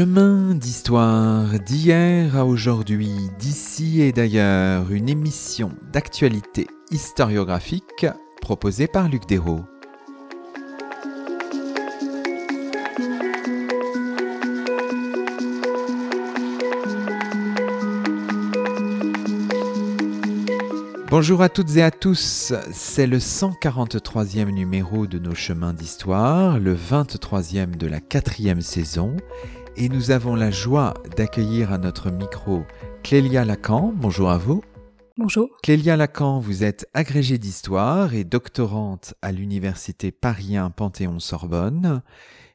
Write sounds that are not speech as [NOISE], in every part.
Chemin d'histoire d'hier à aujourd'hui, d'ici et d'ailleurs, une émission d'actualité historiographique proposée par Luc Dérault. Bonjour à toutes et à tous, c'est le 143e numéro de nos chemins d'histoire, le 23e de la quatrième saison, et nous avons la joie d'accueillir à notre micro Clélia Lacan. Bonjour à vous. Bonjour. Clélia Lacan, vous êtes agrégée d'histoire et doctorante à l'université Paris Panthéon-Sorbonne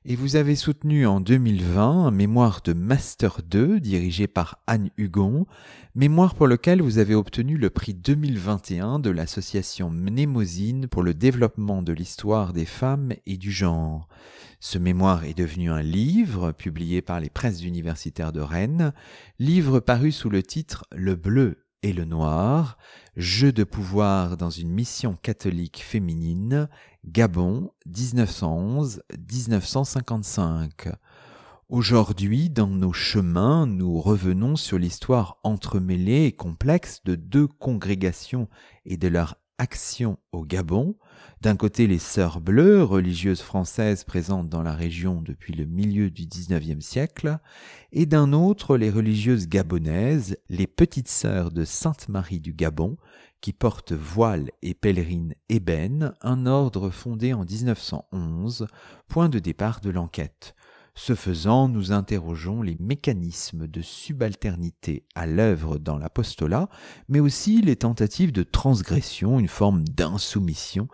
et vous avez soutenu en 2020 un mémoire de Master 2 dirigé par Anne Hugon, mémoire pour lequel vous avez obtenu le prix 2021 de l'association Mnémosine pour le développement de l'histoire des femmes et du genre. Ce mémoire est devenu un livre publié par les presses universitaires de Rennes, livre paru sous le titre Le bleu et le noir, jeu de pouvoir dans une mission catholique féminine, Gabon 1911-1955. Aujourd'hui, dans nos chemins, nous revenons sur l'histoire entremêlée et complexe de deux congrégations et de leur action au Gabon, d'un côté les Sœurs Bleues, religieuses françaises présentes dans la région depuis le milieu du XIXe siècle, et d'un autre les religieuses gabonaises, les Petites Sœurs de Sainte-Marie du Gabon, qui portent voile et pèlerine ébène, un ordre fondé en 1911, point de départ de l'enquête. Ce faisant, nous interrogeons les mécanismes de subalternité à l'œuvre dans l'apostolat, mais aussi les tentatives de transgression, une forme d'insoumission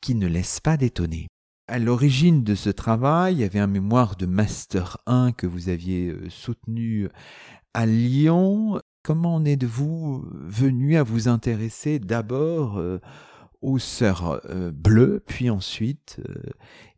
qui ne laisse pas d'étonner. À l'origine de ce travail, il y avait un mémoire de Master 1 que vous aviez euh, soutenu à Lyon. Comment en êtes-vous venu à vous intéresser d'abord euh, aux sœurs euh, bleues, puis ensuite, euh,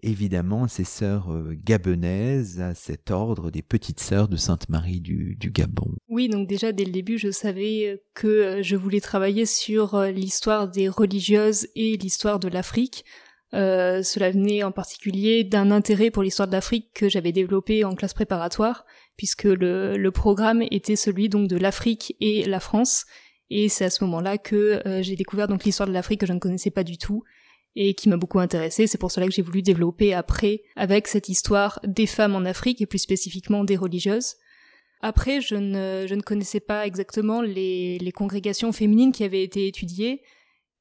évidemment, ces sœurs euh, gabonaises, à cet ordre des petites sœurs de Sainte-Marie du, du, Gabon? Oui, donc déjà dès le début, je savais que je voulais travailler sur l'histoire des religieuses et l'histoire de l'Afrique. cela venait en particulier d'un intérêt pour l'histoire de l'Afrique que j'avais développé en classe préparatoire, puisque le, programme était celui donc de l'Afrique et la France, et c'est à ce moment-là que euh, j'ai découvert donc l'histoire de l'Afrique que je ne connaissais pas du tout et qui m'a beaucoup intéressée. C'est pour cela que j'ai voulu développer après avec cette histoire des femmes en Afrique et plus spécifiquement des religieuses. Après, je ne, je ne connaissais pas exactement les, les congrégations féminines qui avaient été étudiées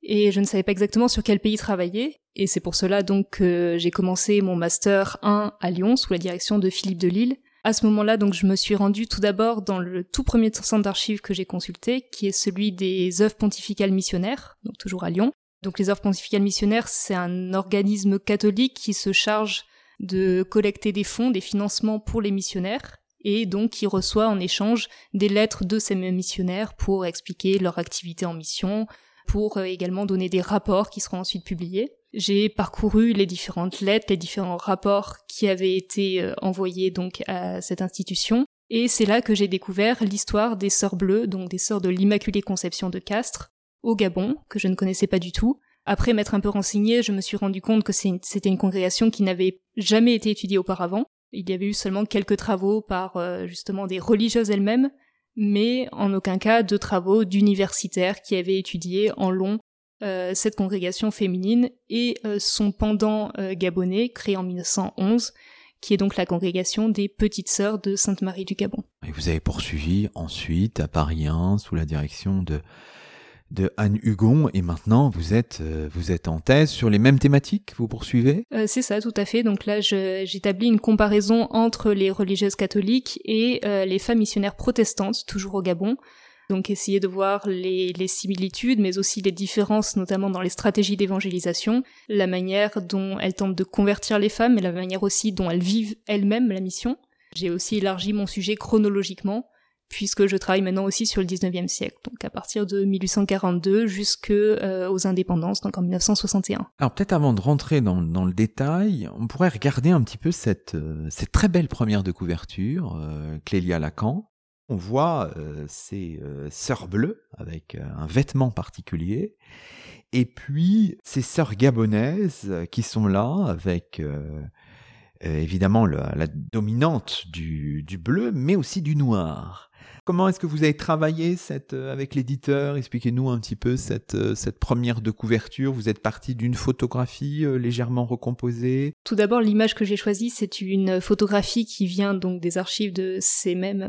et je ne savais pas exactement sur quel pays travailler. Et c'est pour cela donc que j'ai commencé mon master 1 à Lyon sous la direction de Philippe Delille à ce moment-là, donc, je me suis rendue tout d'abord dans le tout premier centre d'archives que j'ai consulté, qui est celui des œuvres pontificales missionnaires, donc toujours à Lyon. Donc, les œuvres pontificales missionnaires, c'est un organisme catholique qui se charge de collecter des fonds, des financements pour les missionnaires, et donc qui reçoit en échange des lettres de ces mêmes missionnaires pour expliquer leur activité en mission, pour euh, également donner des rapports qui seront ensuite publiés. J'ai parcouru les différentes lettres, les différents rapports qui avaient été euh, envoyés donc à cette institution. Et c'est là que j'ai découvert l'histoire des Sœurs Bleues, donc des Sœurs de l'Immaculée Conception de Castres, au Gabon, que je ne connaissais pas du tout. Après m'être un peu renseignée, je me suis rendu compte que c'était une congrégation qui n'avait jamais été étudiée auparavant. Il y avait eu seulement quelques travaux par euh, justement des religieuses elles-mêmes, mais en aucun cas de travaux d'universitaires qui avaient étudié en long cette congrégation féminine et euh, son pendant euh, gabonais créé en 1911 qui est donc la congrégation des Petites Sœurs de Sainte-Marie du Gabon. Et vous avez poursuivi ensuite à Paris 1 sous la direction de de Anne Hugon et maintenant vous êtes vous êtes en thèse sur les mêmes thématiques vous poursuivez? C'est ça tout à fait donc là j'établis une comparaison entre les religieuses catholiques et les femmes missionnaires protestantes toujours au Gabon donc essayer de voir les, similitudes, mais aussi les différences, notamment dans les stratégies d'évangélisation, la manière dont elles tentent de convertir les femmes, et la manière aussi dont elles vivent elles-mêmes la mission. J'ai aussi élargi mon sujet chronologiquement, puisque je travaille maintenant aussi sur le 19e siècle, donc à partir de 1842 jusque euh, indépendances, donc en 1961. Alors peut-être avant de rentrer dans, le détail, on pourrait regarder un petit peu cette, euh, très belle première de couverture, euh, Clélia Lacan, on voit euh, ces euh, sœurs bleues avec euh, un vêtement particulier, et puis ces sœurs gabonaises qui sont là avec évidemment la, dominante du bleu, mais aussi du noir. Comment est-ce que vous avez travaillé cette, euh, avec l'éditeur? Expliquez-nous un petit peu cette, euh, cette première de couverture. Vous êtes parti d'une photographie euh, légèrement recomposée. Tout d'abord, l'image que j'ai choisie, c'est une photographie qui vient donc des archives de ces mêmes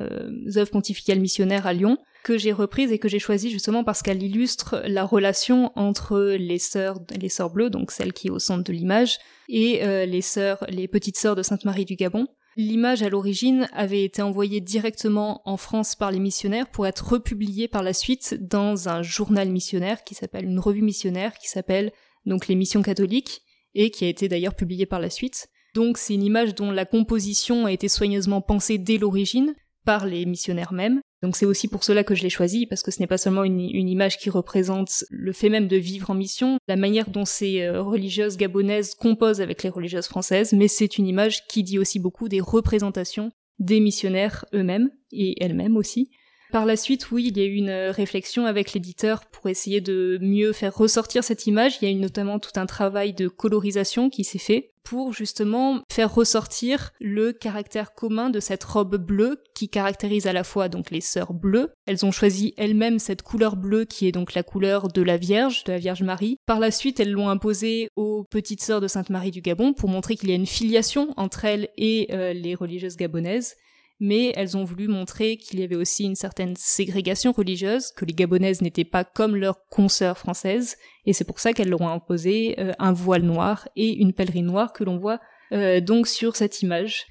œuvres pontificales missionnaires à Lyon que j'ai reprise et que j'ai choisie justement parce qu'elle illustre la relation entre les sœurs, les sœurs bleues, donc celle qui est au centre de l'image, et les sœurs, les petites sœurs de Sainte Marie du Gabon. L'image à l'origine avait été envoyée directement en France par les missionnaires pour être republiée par la suite dans un journal missionnaire qui s'appelle, une revue missionnaire qui s'appelle donc les missions catholiques et qui a été d'ailleurs publiée par la suite. Donc c'est une image dont la composition a été soigneusement pensée dès l'origine par les missionnaires mêmes. Donc c'est aussi pour cela que je l'ai choisi, parce que ce n'est pas seulement une, image qui représente le fait même de vivre en mission, la manière dont ces euh, religieuses gabonaises composent avec les religieuses françaises, mais c'est une image qui dit aussi beaucoup des représentations des missionnaires eux-mêmes, et elles-mêmes aussi, par la suite, oui, il y a eu une euh, réflexion avec l'éditeur pour essayer de mieux faire ressortir cette image. Il y a eu notamment tout un travail de colorisation qui s'est fait pour justement faire ressortir le caractère commun de cette robe bleue qui caractérise à la fois donc les sœurs bleues. Elles ont choisi elles-mêmes cette couleur bleue qui est donc la couleur de la Vierge, de la Vierge Marie. Par la suite, elles l'ont imposée aux petites sœurs de Sainte Marie du Gabon pour montrer qu'il y a une filiation entre elles et euh, les religieuses gabonaises mais elles ont voulu montrer qu'il y avait aussi une certaine ségrégation religieuse, que les Gabonaises n'étaient pas comme leurs consoeurs françaises, et c'est pour ça qu'elles leur ont imposé euh, un voile noir et une pèlerine noire que l'on voit euh, donc sur cette image.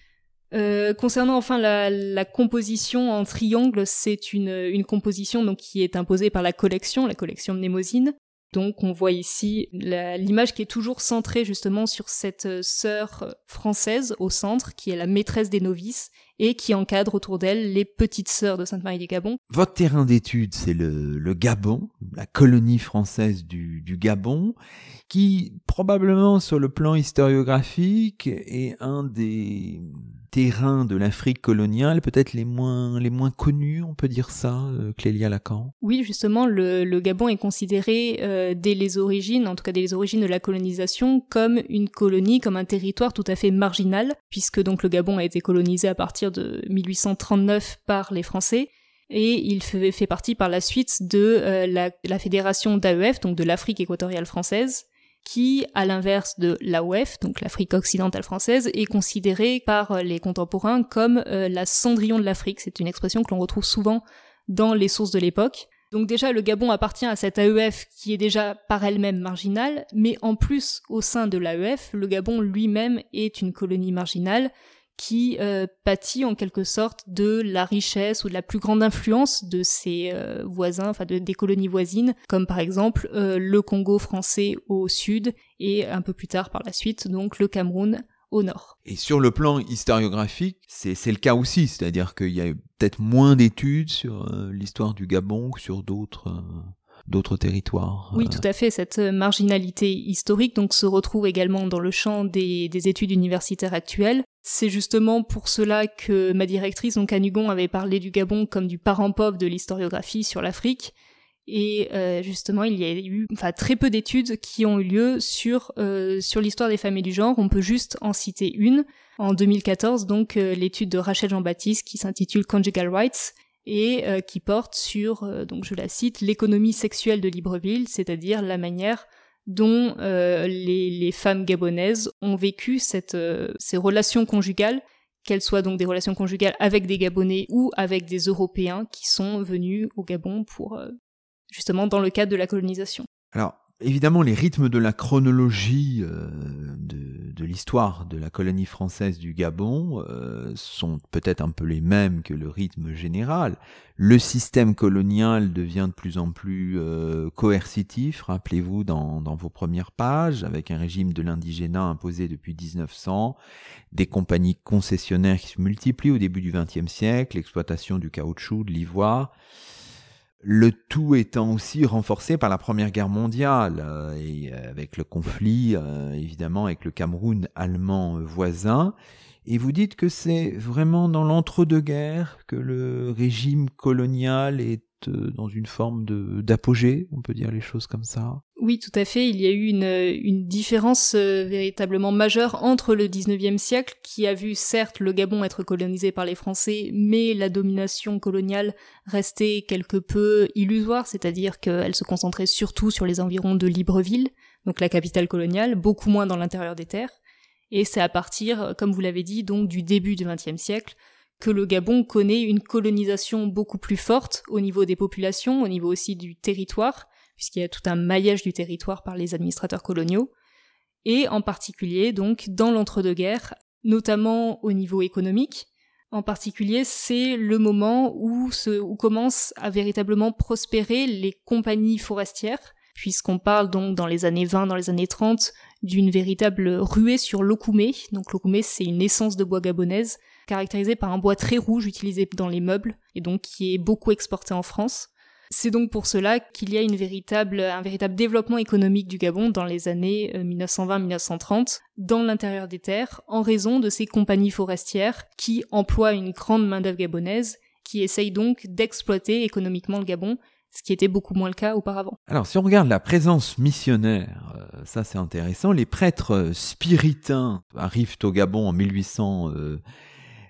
Euh, concernant enfin la, composition en triangle, c'est une, composition donc qui est imposée par la collection, la collection Mnémosine, donc on voit ici l'image qui est toujours centrée justement sur cette sœur française au centre, qui est la maîtresse des novices, et qui encadre autour d'elle les petites sœurs de Sainte-Marie du Gabon. Votre terrain d'étude, c'est le, Gabon, la colonie française du, du, Gabon, qui probablement sur le plan historiographique est un des terrains de l'Afrique coloniale, peut-être les moins, les moins connus, on peut dire ça, euh, Clélia Lacan? Oui, justement, le, le, Gabon est considéré euh, dès les origines, en tout cas dès les origines de la colonisation, comme une colonie, comme un territoire tout à fait marginal, puisque donc le Gabon a été colonisé à partir de 1839 par les Français, et il fait, partie par la suite de euh, la, la fédération d'AEF, donc de l'Afrique équatoriale française, qui, à l'inverse de l'AOF, donc l'Afrique occidentale française, est considérée par euh, les contemporains comme euh, la cendrillon de l'Afrique. C'est une expression que l'on retrouve souvent dans les sources de l'époque. Donc déjà, le Gabon appartient à cette AEF qui est déjà par elle-même marginale, mais en plus, au sein de l'AEF, le Gabon lui-même est une colonie marginale qui euh, pâtit en quelque sorte de la richesse ou de la plus grande influence de ses euh, voisins, enfin de, des colonies voisines, comme par exemple euh, le Congo français au sud et un peu plus tard par la suite donc le Cameroun au nord. Et sur le plan historiographique, c'est le cas aussi, c'est-à-dire qu'il y a peut-être moins d'études sur l'histoire du Gabon que sur d'autres d'autres territoires. Oui, tout à fait. Cette marginalité historique donc se retrouve également dans le champ des, des études universitaires actuelles. C'est justement pour cela que ma directrice, donc Anugon, avait parlé du Gabon comme du parent pauvre de l'historiographie sur l'Afrique. Et euh, justement, il y a eu enfin, très peu d'études qui ont eu lieu sur, euh, l'histoire des familles du genre. On peut juste en citer une. En 2014, donc, euh, l'étude de Rachel Jean-Baptiste qui s'intitule Conjugal Rights et qui porte sur, donc je la cite, l'économie sexuelle de Libreville, c'est-à-dire la manière dont euh, les, femmes gabonaises ont vécu euh, ces relations conjugales, qu'elles soient donc des relations conjugales avec des Gabonais ou avec des Européens qui sont venus au Gabon pour euh, justement dans le cadre de la colonisation. Évidemment, les rythmes de la chronologie euh, de, l'histoire de la colonie française du Gabon euh, sont peut-être un peu les mêmes que le rythme général. Le système colonial devient de plus en plus euh, coercitif, rappelez-vous, dans, dans vos premières pages, avec un régime de l'indigénat imposé depuis 1900, des compagnies concessionnaires qui se multiplient au début du XXe siècle, l'exploitation du caoutchouc, de l'ivoire le tout étant aussi renforcé par la Première Guerre mondiale euh, et euh, avec le conflit euh, évidemment avec le Cameroun allemand voisin. Et vous dites que c'est vraiment dans l'entre-deux-guerres que le régime colonial est euh, dans une forme de d'apogée, on peut dire les choses comme ça. Oui, tout à fait. Il y a eu une, une différence euh, véritablement majeure entre le 19e siècle, qui a vu certes le Gabon être colonisé par les Français, mais la domination coloniale restait quelque peu illusoire, c'est-à-dire qu'elle se concentrait surtout sur les environs de Libreville, donc la capitale coloniale, beaucoup moins dans l'intérieur des terres. Et c'est à partir, comme vous l'avez dit, donc du début du XXe siècle, que le Gabon connaît une colonisation beaucoup plus forte au niveau des populations, au niveau aussi du territoire, puisqu'il y a tout un maillage du territoire par les administrateurs coloniaux, et en particulier donc dans l'entre-deux-guerres, notamment au niveau économique. En particulier, c'est le moment où, se, où commencent à véritablement prospérer les compagnies forestières, puisqu'on parle donc dans les années 20, dans les années 30, d'une véritable ruée sur l'okoumé. Donc l'okoumé, c'est une essence de bois gabonaise caractérisée par un bois très rouge utilisé dans les meubles et donc qui est beaucoup exporté en France. C'est donc pour cela qu'il y a un véritable développement économique du Gabon dans les années 1920-1930 euh, dans l'intérieur des terres en raison de ces compagnies forestières qui emploient une grande main-d'œuvre gabonaise qui essayent donc d'exploiter économiquement le Gabon ce qui était beaucoup moins le cas auparavant. Alors si on regarde la présence missionnaire, euh, ça c'est intéressant, les prêtres spiritains arrivent au Gabon en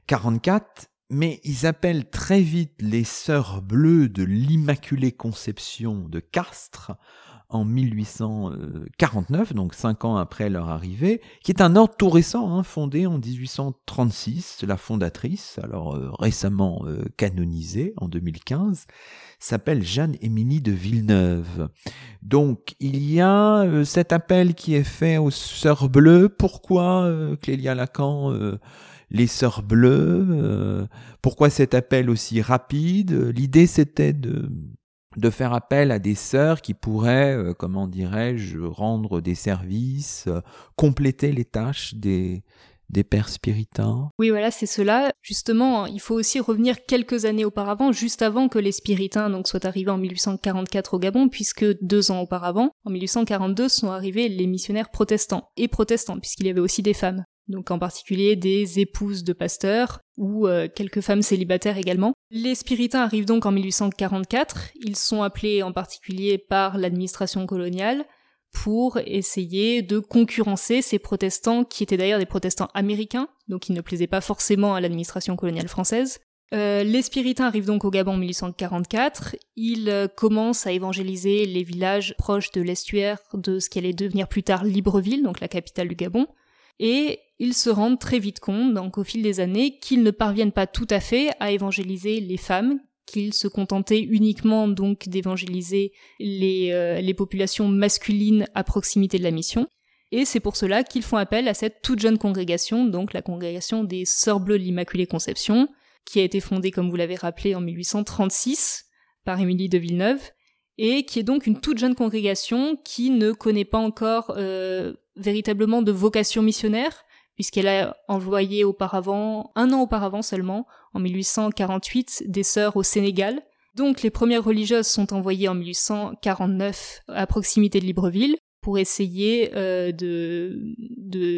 1844, mais ils appellent très vite les sœurs bleues de l'Immaculée Conception de Castres en 1849, donc cinq ans après leur arrivée, qui est un ordre tout récent, hein, fondé en 1836. La fondatrice, alors euh, récemment euh, canonisée en 2015, s'appelle Jeanne-Émilie de Villeneuve. Donc il y a euh, cet appel qui est fait aux Sœurs Bleues. Pourquoi, Clélia Lacan les Sœurs Bleues Pourquoi cet appel aussi rapide? L'idée c'était de de faire appel à des sœurs qui pourraient, euh, comment dirais-je, rendre des services, euh, compléter les tâches des, des pères spiritains. Oui, voilà, c'est cela. Justement, il faut aussi revenir quelques années auparavant, juste avant que les spiritains donc soient arrivés en 1844 au Gabon, puisque deux ans auparavant, en 1842, sont arrivés les missionnaires protestants et protestants, puisqu'il y avait aussi des femmes donc en particulier des épouses de pasteurs ou euh, quelques femmes célibataires également. Les spiritains arrivent donc en 1844, ils sont appelés en particulier par l'administration coloniale pour essayer de concurrencer ces protestants qui étaient d'ailleurs des protestants américains, donc ils ne plaisaient pas forcément à l'administration coloniale française. Euh, les spiritains arrivent donc au Gabon en 1844. Ils euh, commencent à évangéliser les villages proches de l'estuaire de ce qui allait devenir plus tard Libreville, donc la capitale du Gabon et ils se rendent très vite compte, donc au fil des années, qu'ils ne parviennent pas tout à fait à évangéliser les femmes, qu'ils se contentaient uniquement donc d'évangéliser les, euh, les populations masculines à proximité de la mission. Et c'est pour cela qu'ils font appel à cette toute jeune congrégation, donc la congrégation des Sœurs Bleues de l'Immaculée Conception, qui a été fondée, comme vous l'avez rappelé, en 1836 par Émilie de Villeneuve, et qui est donc une toute jeune congrégation qui ne connaît pas encore euh, véritablement de vocation missionnaire, puisqu'elle a envoyé auparavant, un an auparavant seulement, en 1848, des sœurs au Sénégal. Donc les premières religieuses sont envoyées en 1849 à proximité de Libreville pour essayer euh, de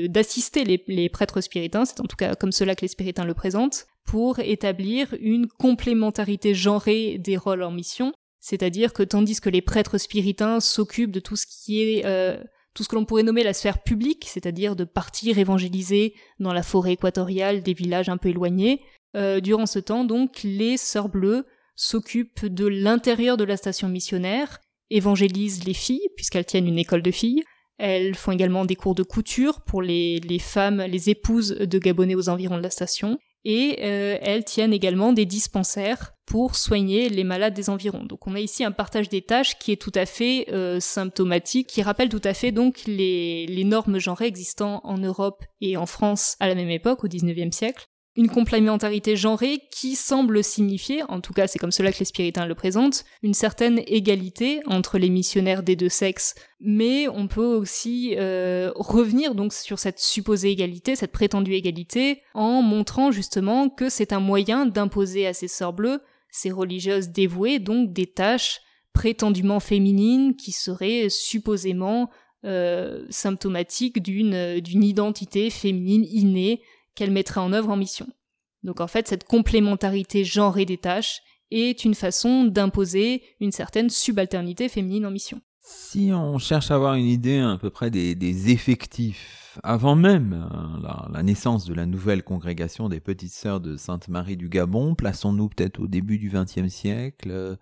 d'assister les, prêtres spiritains, c'est en tout cas comme cela que les spiritains le présentent, pour établir une complémentarité genrée des rôles en mission, c'est-à-dire que tandis que les prêtres spiritains s'occupent de tout ce qui est euh, tout ce que l'on pourrait nommer la sphère publique, c'est-à-dire de partir évangéliser dans la forêt équatoriale des villages un peu éloignés. Euh, durant ce temps, donc, les Sœurs Bleues s'occupent de l'intérieur de la station missionnaire, évangélisent les filles, puisqu'elles tiennent une école de filles. Elles font également des cours de couture pour les, femmes, les épouses de Gabonais aux environs de la station et euh, elles tiennent également des dispensaires pour soigner les malades des environs. Donc on a ici un partage des tâches qui est tout à fait euh, symptomatique, qui rappelle tout à fait donc les, les normes genrées existant en Europe et en France à la même époque, au XIXe siècle, une complémentarité genrée qui semble signifier, en tout cas c'est comme cela que les spiritains le présentent, une certaine égalité entre les missionnaires des deux sexes, mais on peut aussi euh, revenir donc sur cette supposée égalité, cette prétendue égalité, en montrant justement que c'est un moyen d'imposer à ces sœurs bleues, ces religieuses dévouées, donc des tâches prétendument féminines qui seraient supposément euh, symptomatiques d'une d'une identité féminine innée qu'elle mettrait en œuvre en mission. Donc en fait, cette complémentarité genrée des tâches est une façon d'imposer une certaine subalternité féminine en mission. Si on cherche à avoir une idée à peu près des, effectifs, avant même euh, la, naissance de la nouvelle congrégation des Petites Sœurs de Sainte-Marie du Gabon, plaçons-nous peut-être au début du XXe siècle.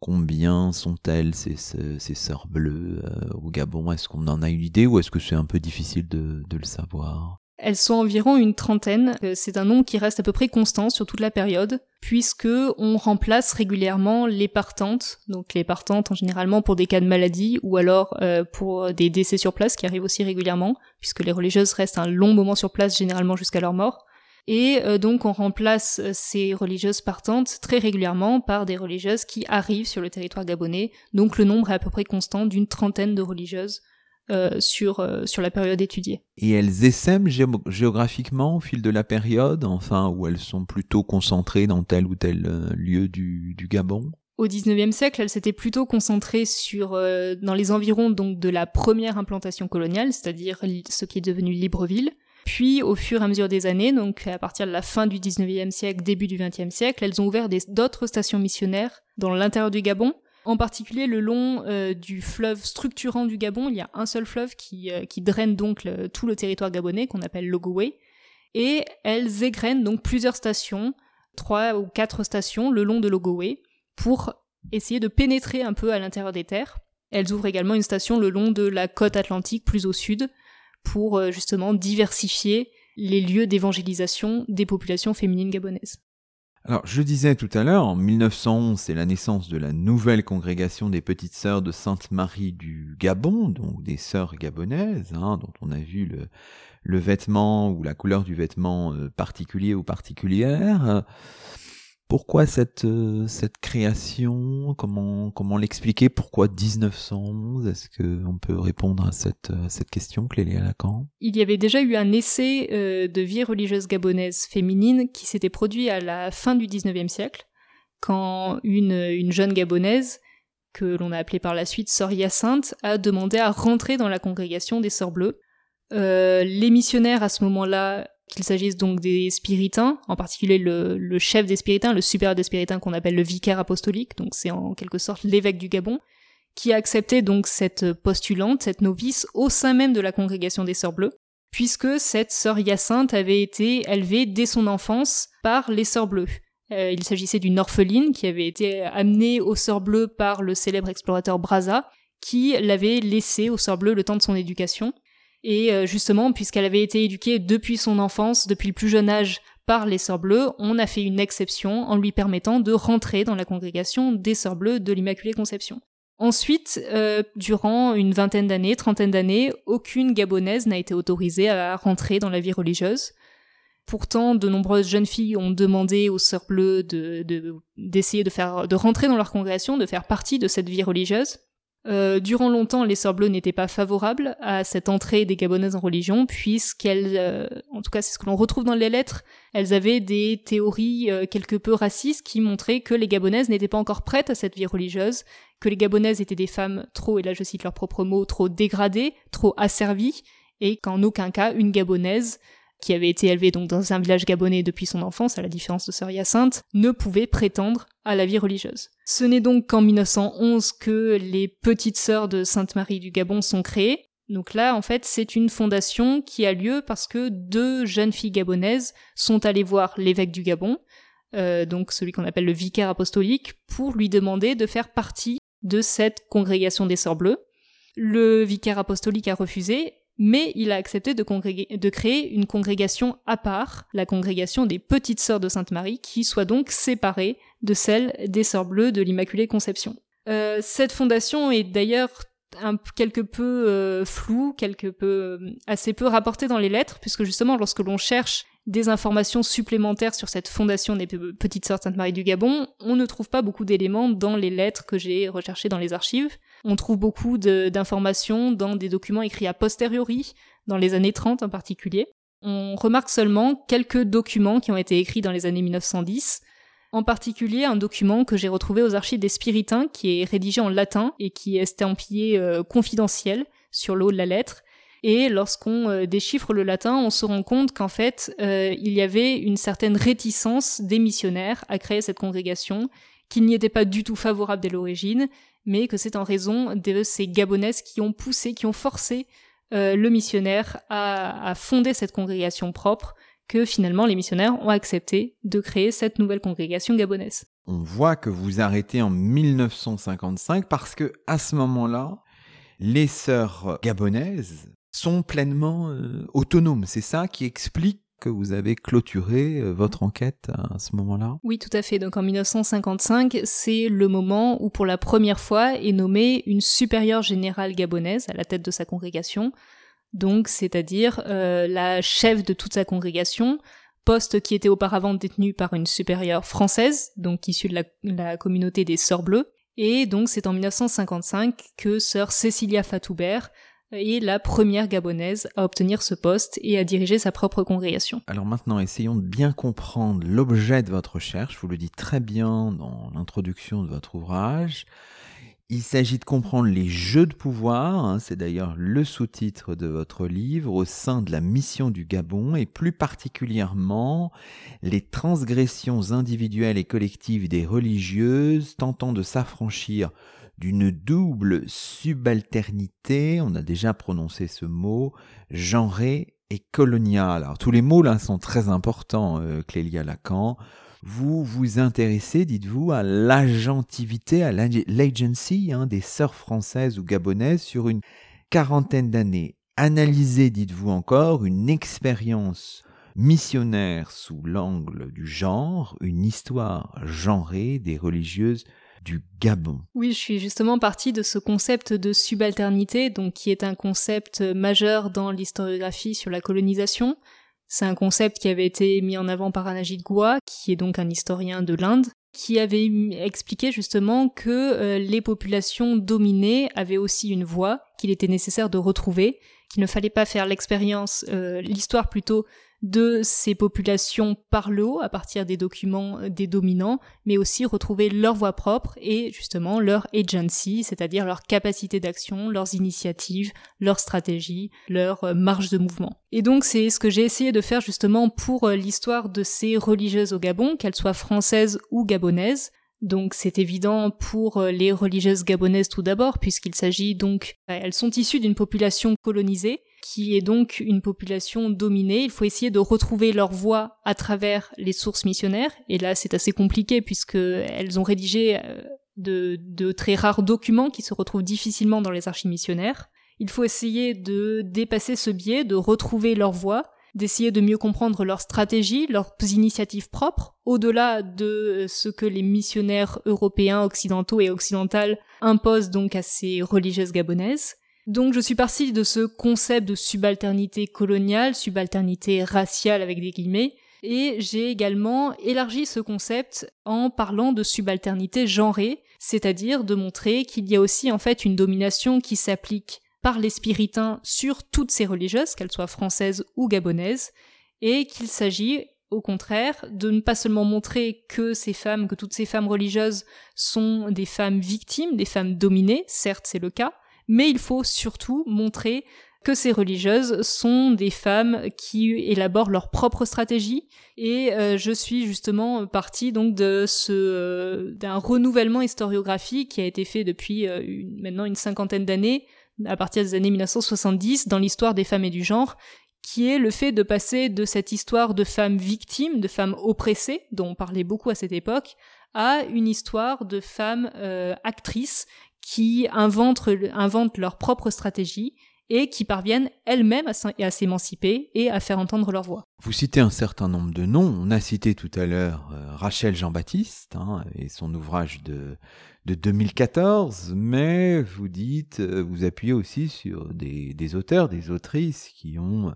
Combien sont-elles ces, sœurs bleues euh, au Gabon? Est-ce qu'on en a une idée ou est-ce que c'est un peu difficile de le savoir? Elles sont environ une trentaine. Euh, c'est un nombre qui reste à peu près constant sur toute la période, puisque on remplace régulièrement les partantes. Donc les partantes, en généralement pour des cas de maladie ou alors euh, pour des décès sur place qui arrivent aussi régulièrement, puisque les religieuses restent un long moment sur place, généralement jusqu'à leur mort. Et euh, donc on remplace ces religieuses partantes très régulièrement par des religieuses qui arrivent sur le territoire gabonais. Donc le nombre est à peu près constant d'une trentaine de religieuses euh, sur, euh, sur la période étudiée. Et elles essaiment géographiquement au fil de la période, enfin, où elles sont plutôt concentrées dans tel ou tel euh, lieu du, du Gabon? Au XIXe siècle, elles s'étaient plutôt concentrées sur dans les environs donc de la première implantation coloniale, c'est-à-dire ce qui est devenu Libreville. Puis, au fur et à mesure des années, donc à partir de la fin du XIXe siècle, début du XXe siècle, elles ont ouvert d'autres stations missionnaires dans l'intérieur du Gabon, en particulier le long euh, du fleuve structurant du Gabon, il y a un seul fleuve qui, euh, draine donc tout le territoire gabonais qu'on appelle l'Ogowé, et elles égrènent donc plusieurs stations, trois ou quatre stations le long de l'Ogowé, pour essayer de pénétrer un peu à l'intérieur des terres. Elles ouvrent également une station le long de la côte atlantique plus au sud, pour euh, justement diversifier les lieux d'évangélisation des populations féminines gabonaises. Alors, je disais tout à l'heure, en 1911, c'est la naissance de la nouvelle congrégation des Petites Sœurs de Sainte-Marie du Gabon, donc des sœurs gabonaises, hein, dont on a vu le, vêtement ou la couleur du vêtement euh, particulier ou particulière. Pourquoi cette, euh, cette création? Comment, comment l'expliquer? Pourquoi 1911 Est-ce qu'on peut répondre à cette, euh, cette question, Clélia Lacan? Il y avait déjà eu un essai euh, de vie religieuse gabonaise féminine qui s'était produit à la fin du 19e siècle, quand une, une jeune gabonaise, que l'on a appelée par la suite Sœur Hyacinthe, a demandé à rentrer dans la congrégation des Sœurs Bleues. les missionnaires à ce moment-là qu'il s'agisse donc des spiritains, en particulier le, chef des spiritains, le supérieur des spiritains qu'on appelle le vicaire apostolique, donc c'est en quelque sorte l'évêque du Gabon, qui a accepté donc cette postulante, cette novice, au sein même de la congrégation des Sœurs Bleues, puisque cette sœur Hyacinthe avait été élevée dès son enfance par les Sœurs Bleues. Euh, il s'agissait d'une orpheline qui avait été amenée aux Sœurs Bleues par le célèbre explorateur Brazza, qui l'avait laissée aux Sœurs Bleues le temps de son éducation. Et euh, justement, puisqu'elle avait été éduquée depuis son enfance, depuis le plus jeune âge, par les Sœurs Bleues, on a fait une exception en lui permettant de rentrer dans la congrégation des Sœurs Bleues de l'Immaculée Conception. Ensuite, euh, durant une vingtaine d'années, trentaine d'années, aucune Gabonaise n'a été autorisée à rentrer dans la vie religieuse. Pourtant, de nombreuses jeunes filles ont demandé aux Sœurs Bleues d'essayer de, de rentrer dans leur congrégation, de faire partie de cette vie religieuse. Euh, durant longtemps, les Sœurs Bleues n'étaient pas favorables à cette entrée des Gabonaises en religion, puisqu'elles, euh, en tout cas c'est ce que l'on retrouve dans les lettres, elles avaient des théories euh, quelque peu racistes qui montraient que les Gabonaises n'étaient pas encore prêtes à cette vie religieuse, que les Gabonaises étaient des femmes trop, et là je cite leurs propres mots, trop dégradées, trop asservies, et qu'en aucun cas une Gabonaise qui avait été élevée donc dans un village gabonais depuis son enfance, à la différence de Sœur Hyacinthe, ne pouvait prétendre à la vie religieuse. Ce n'est donc qu'en 1911 que les petites sœurs de Sainte-Marie du Gabon sont créées. Donc là, en fait, c'est une fondation qui a lieu parce que deux jeunes filles gabonaises sont allées voir l'évêque du Gabon, euh, donc celui qu'on appelle le vicaire apostolique, pour lui demander de faire partie de cette congrégation des Sœurs Bleues. Le vicaire apostolique a refusé mais il a accepté de, créer une congrégation à part, la congrégation des petites sœurs de Sainte-Marie, qui soit donc séparée de celle des sœurs bleues de l'Immaculée Conception. Euh, cette fondation est d'ailleurs quelque peu euh, floue, quelque peu euh, assez peu rapportée dans les lettres, puisque justement lorsque l'on cherche des informations supplémentaires sur cette fondation des Petites Sœurs Sainte-Marie du Gabon, on ne trouve pas beaucoup d'éléments dans les lettres que j'ai recherchées dans les archives. On trouve beaucoup d'informations dans des documents écrits a posteriori, dans les années 30 en particulier. On remarque seulement quelques documents qui ont été écrits dans les années 1910, en particulier un document que j'ai retrouvé aux archives des Spiritains qui est rédigé en latin et qui est estampillé euh, confidentiel sur le haut de la lettre Et lorsqu'on euh, déchiffre le latin, on se rend compte qu'en fait, euh, il y avait une certaine réticence des missionnaires à créer cette congrégation, qu'il n'y était pas du tout favorable dès l'origine, mais que c'est en raison de ces Gabonaises qui ont poussé, qui ont forcé euh, le missionnaire à, à fonder cette congrégation propre, que finalement les missionnaires ont accepté de créer cette nouvelle congrégation gabonaise. On voit que vous arrêtez en 1955 parce que à ce moment-là, les sœurs gabonaises sont pleinement euh, autonomes. C'est ça qui explique que vous avez clôturé euh, votre enquête à ce moment-là? Oui, tout à fait. Donc en 1955, c'est le moment où pour la première fois est nommée une supérieure générale gabonaise à la tête de sa congrégation. Donc, c'est-à-dire euh, la chef de toute sa congrégation, poste qui était auparavant détenu par une supérieure française, donc issue de la, la communauté des Sœurs Bleues. Et donc c'est en 1955 que sœur Cécilia Fatoubert est la première gabonaise à obtenir ce poste et à diriger sa propre congrégation. Alors maintenant, essayons de bien comprendre l'objet de votre recherche. Vous le dites très bien dans l'introduction de votre ouvrage. Il s'agit de comprendre les jeux de pouvoir, hein, c'est d'ailleurs le sous-titre de votre livre, au sein de la mission du Gabon, et plus particulièrement les transgressions individuelles et collectives des religieuses tentant de s'affranchir d'une double subalternité, on a déjà prononcé ce mot, genrée et coloniale. Alors tous les mots là sont très importants, euh, Clélia Lacan vous vous intéressez, dites-vous, à l'agentivité, à l'agency hein, des sœurs françaises ou gabonaises sur une quarantaine d'années. Analysez, dites-vous encore, une expérience missionnaire sous l'angle du genre, une histoire genrée des religieuses du Gabon. Oui, je suis justement partie de ce concept de subalternité, donc qui est un concept majeur dans l'historiographie sur la colonisation, c'est un concept qui avait été mis en avant par Anajit Goua, qui est donc un historien de l'Inde, qui avait expliqué justement que euh, les populations dominées avaient aussi une voix qu'il était nécessaire de retrouver, qu'il ne fallait pas faire l'expérience, euh, l'histoire plutôt de ces populations par le haut à partir des documents euh, des dominants, mais aussi retrouver leur voix propre et justement leur agency, c'est-à-dire leur capacité d'action, leurs initiatives, leur stratégie, leur euh, marge de mouvement. Et donc c'est ce que j'ai essayé de faire justement pour l'histoire de ces religieuses au Gabon, qu'elles soient françaises ou gabonaises, donc c'est évident pour les religieuses gabonaises tout d'abord, puisqu'il s'agit donc, elles sont issues d'une population colonisée, qui est donc une population dominée. Il faut essayer de retrouver leur voix à travers les sources missionnaires. Et là, c'est assez compliqué puisque elles ont rédigé euh, de, de très rares documents qui se retrouvent difficilement dans les archives missionnaires. Il faut essayer de dépasser ce biais, de retrouver leur voix, d'essayer de mieux comprendre leurs stratégies, leurs initiatives propres, au-delà de ce que les missionnaires européens, occidentaux et occidentales imposent donc à ces religieuses gabonaises. Donc je suis partie de ce concept de subalternité coloniale, subalternité raciale avec des guillemets, et j'ai également élargi ce concept en parlant de subalternité genrée, c'est-à-dire de montrer qu'il y a aussi en fait une domination qui s'applique par les spiritains sur toutes ces religieuses, qu'elles soient françaises ou gabonaises, et qu'il s'agit au contraire, de ne pas seulement montrer que ces femmes, que toutes ces femmes religieuses sont des femmes victimes, des femmes dominées, certes c'est le cas, mais il faut surtout montrer que ces religieuses sont des femmes qui élaborent leur propre stratégie. Et euh, je suis justement partie donc de ce euh, d'un renouvellement historiographique qui a été fait depuis euh, maintenant une cinquantaine d'années à partir des années 1970 dans l'histoire des femmes et du genre qui est le fait de passer de cette histoire de femmes victimes, de femmes oppressées, dont on parlait beaucoup à cette époque, à une histoire de femmes actrices qui inventent, inventent leur propre stratégie et qui parviennent elles-mêmes à s'émanciper et à faire entendre leur voix. Vous citez un certain nombre de noms. On a cité tout à l'heure euh, Rachel Jean-Baptiste hein, et son ouvrage de, de 2014, mais vous dites, euh, vous appuyez aussi sur des, auteurs, des autrices qui ont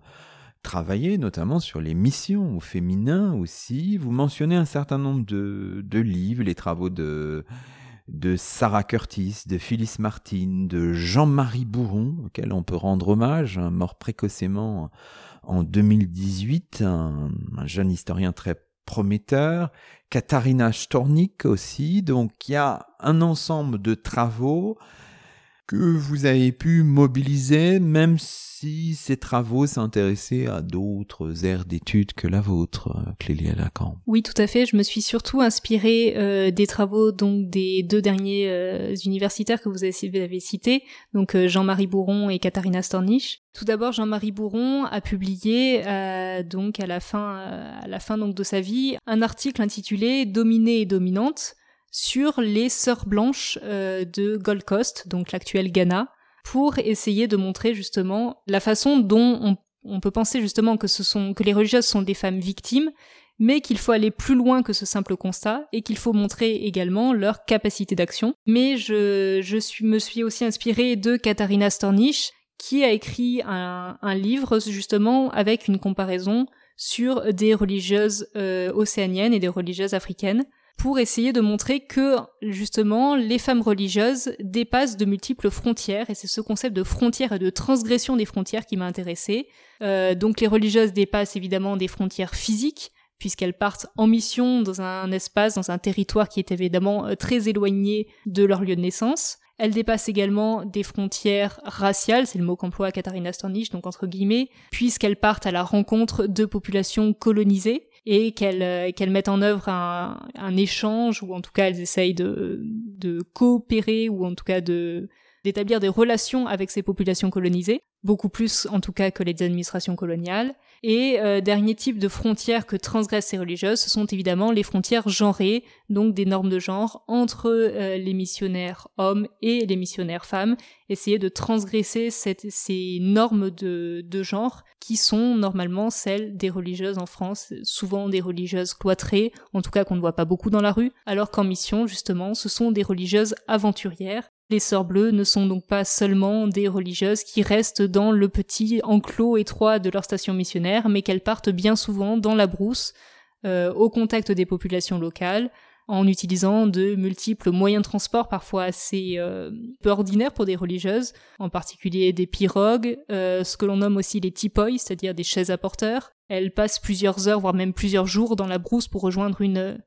travaillé notamment sur les missions féminins aussi. Vous mentionnez un certain nombre de livres, les travaux de de Sarah Curtis, de Phyllis Martin, de Jean-Marie Bourron, auquel on peut rendre hommage, mort précocement en 2018, un, jeune historien très prometteur, Katharina Stornik aussi, donc il y a un ensemble de travaux que vous avez pu mobiliser, même si ces travaux s'intéressaient à d'autres aires d'études que la vôtre, Clélia Lacan. Oui, tout à fait. Je me suis surtout inspirée euh, des travaux donc des deux derniers euh, universitaires que vous avez, cités, donc euh, Jean-Marie Bourron et Katharina Stornich. Tout d'abord, Jean-Marie Bourron a publié donc à la fin, à la fin donc de sa vie, un article intitulé Dominée et dominante sur les sœurs blanches euh, de Gold Coast, donc l'actuel Ghana, pour essayer de montrer justement la façon dont on, peut penser justement que les religieuses sont des femmes victimes, mais qu'il faut aller plus loin que ce simple constat et qu'il faut montrer également leur capacité d'action. Mais je, me suis aussi inspirée de Katharina Stornich, qui a écrit un, livre justement avec une comparaison sur des religieuses euh, océaniennes et des religieuses africaines pour essayer de montrer que justement les femmes religieuses dépassent de multiples frontières et c'est ce concept de frontières et de transgression des frontières qui m'a intéressée. Euh, donc les religieuses dépassent évidemment des frontières physiques puisqu'elles partent en mission dans un espace, dans un territoire qui est évidemment euh, très éloigné de leur lieu de naissance. Elles dépassent également des frontières raciales, c'est le mot qu'emploie Katharina Stornich, donc entre guillemets, puisqu'elles partent à la rencontre de populations colonisées et qu'elles euh, qu'elles mettent en œuvre un, échange ou en tout cas elles essayent de, coopérer ou en tout cas d'établir des relations avec ces populations colonisées, beaucoup plus en tout cas que les administrations coloniales. Et euh, dernier type de frontières que transgressent ces religieuses, ce sont évidemment les frontières genrées, donc des normes de genre entre euh, les missionnaires hommes et les missionnaires femmes, essayer de transgresser ces normes de genre qui sont normalement celles des religieuses en France, souvent des religieuses cloîtrées, en tout cas qu'on ne voit pas beaucoup dans la rue, alors qu'en mission, justement, ce sont des religieuses aventurières les sœurs bleues ne sont donc pas seulement des religieuses qui restent dans le petit enclos étroit de leur station missionnaire, mais qu'elles partent bien souvent dans la brousse, euh, au contact des populations locales, en utilisant de multiples moyens de transport parfois assez euh, peu ordinaires pour des religieuses, en particulier des pirogues, euh, ce que l'on nomme aussi les tipoy, c'est-à-dire des chaises à porteurs. Elles passent plusieurs heures, voire même plusieurs jours dans la brousse pour rejoindre une,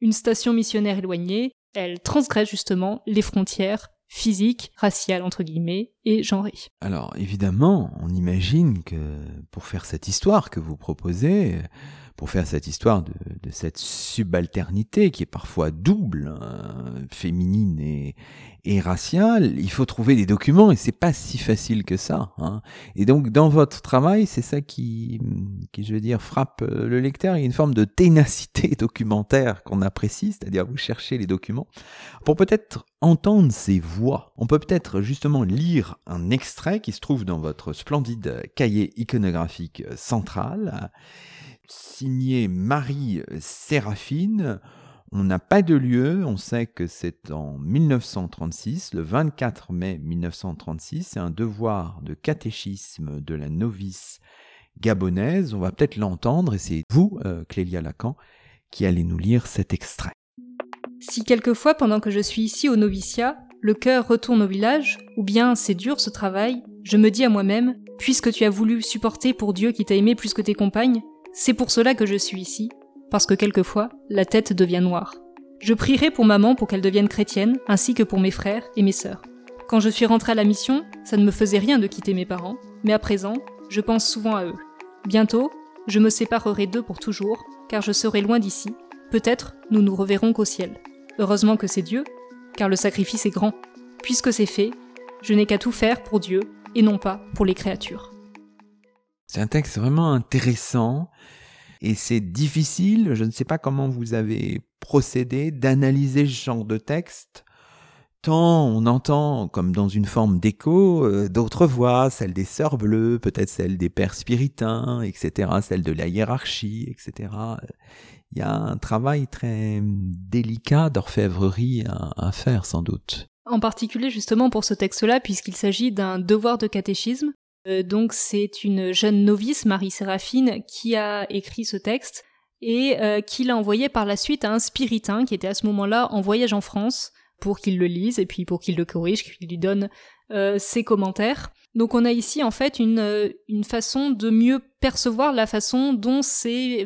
une station missionnaire éloignée. Elles transgressent justement les frontières physique, raciale entre guillemets, et genrée. Alors évidemment, on imagine que pour faire cette histoire que vous proposez, pour faire cette histoire de, cette subalternité qui est parfois double, hein, féminine et, et, raciale, il faut trouver des documents et c'est pas si facile que ça. Hein. Et donc dans votre travail, c'est ça qui, qui, je veux dire, frappe le lecteur. Il y a une forme de ténacité [LAUGHS] documentaire qu'on apprécie, c'est-à-dire vous cherchez les documents pour peut-être entendre ces voix. On peut peut-être justement lire un extrait qui se trouve dans votre splendide cahier iconographique central signé Marie Séraphine. On n'a pas de lieu, on sait que c'est en 1936, le 24 mai 1936, c'est un devoir de catéchisme de la novice gabonaise. On va peut-être l'entendre et c'est vous, euh, Clélia Lacan, qui allez nous lire cet extrait. Si quelquefois, pendant que je suis ici au noviciat, le cœur retourne au village, ou bien c'est dur ce travail, je me dis à moi-même, puisque tu as voulu supporter pour Dieu qui t'a aimé plus que tes compagnes, c'est pour cela que je suis ici, parce que quelquefois, la tête devient noire. Je prierai pour maman pour qu'elle devienne chrétienne, ainsi que pour mes frères et mes sœurs. Quand je suis rentrée à la mission, ça ne me faisait rien de quitter mes parents, mais à présent, je pense souvent à eux. Bientôt, je me séparerai d'eux pour toujours, car je serai loin d'ici. Peut-être nous nous reverrons qu'au ciel. Heureusement que c'est Dieu, car le sacrifice est grand. Puisque c'est fait, je n'ai qu'à tout faire pour Dieu et non pas pour les créatures. C'est un texte vraiment intéressant et c'est difficile, je ne sais pas comment vous avez procédé, d'analyser ce genre de texte. Tant on entend, comme dans une forme d'écho, euh, d'autres voix, celle des sœurs bleues, peut-être celle des pères spiritains, etc., celle de la hiérarchie, etc. Il y a un travail très délicat d'orfèvrerie à faire, sans doute. En particulier justement pour ce texte-là, puisqu'il s'agit d'un devoir de catéchisme, donc c'est une jeune novice, Marie Séraphine, qui a écrit ce texte et euh, qui l'a envoyé par la suite à un spiritain qui était à ce moment-là en voyage en France pour qu'il le lise et puis pour qu'il le corrige, qu'il lui donne euh, ses commentaires. Donc on a ici en fait une, façon de mieux percevoir la façon dont ces,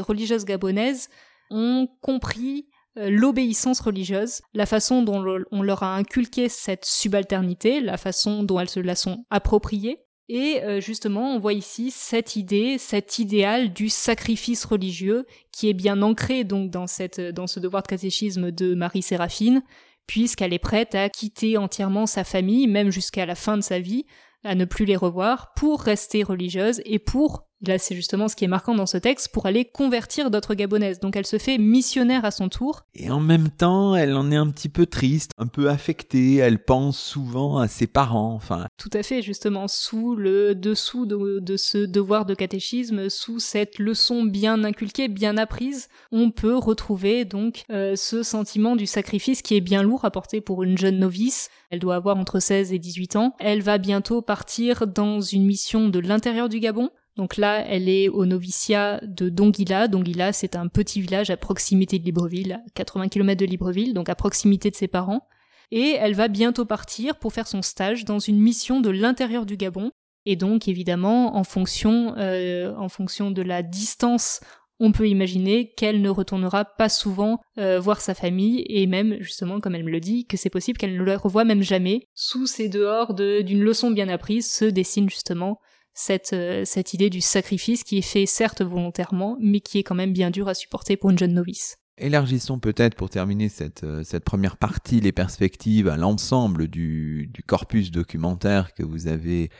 religieuses gabonaises ont compris euh, l'obéissance religieuse, la façon dont on leur a inculqué cette subalternité, la façon dont elles se la sont appropriées. Et euh, justement, on voit ici cette idée, cet idéal du sacrifice religieux qui est bien ancré donc dans, cette, dans ce devoir de catéchisme de Marie Séraphine, puisqu'elle est prête à quitter entièrement sa famille, même jusqu'à la fin de sa vie, à ne plus les revoir, pour rester religieuse et pour Là, c'est justement ce qui est marquant dans ce texte pour aller convertir d'autres Gabonaises. Donc elle se fait missionnaire à son tour. Et en même temps, elle en est un petit peu triste, un peu affectée. Elle pense souvent à ses parents. Enfin. Tout à fait, justement, sous le dessous de, ce devoir de catéchisme, sous cette leçon bien inculquée, bien apprise, on peut retrouver donc euh, ce sentiment du sacrifice qui est bien lourd à porter pour une jeune novice. Elle doit avoir entre 16 et 18 ans. Elle va bientôt partir dans une mission de l'intérieur du Gabon donc là, elle est au noviciat de Donguila. Donguila, c'est un petit village à proximité de Libreville, à 80 km de Libreville, donc à proximité de ses parents. Et elle va bientôt partir pour faire son stage dans une mission de l'intérieur du Gabon. Et donc, évidemment, en fonction, euh, de la distance, on peut imaginer qu'elle ne retournera pas souvent euh, voir sa famille, et même, justement, comme elle me le dit, que c'est possible qu'elle ne le revoie même jamais. Sous ces dehors d'une leçon bien apprise se dessine justement cette, euh, cette idée du sacrifice qui est fait certes volontairement, mais qui est quand même bien dur à supporter pour une jeune novice. Élargissons peut-être pour terminer cette, euh, première partie les perspectives à l'ensemble du, du corpus documentaire que vous avez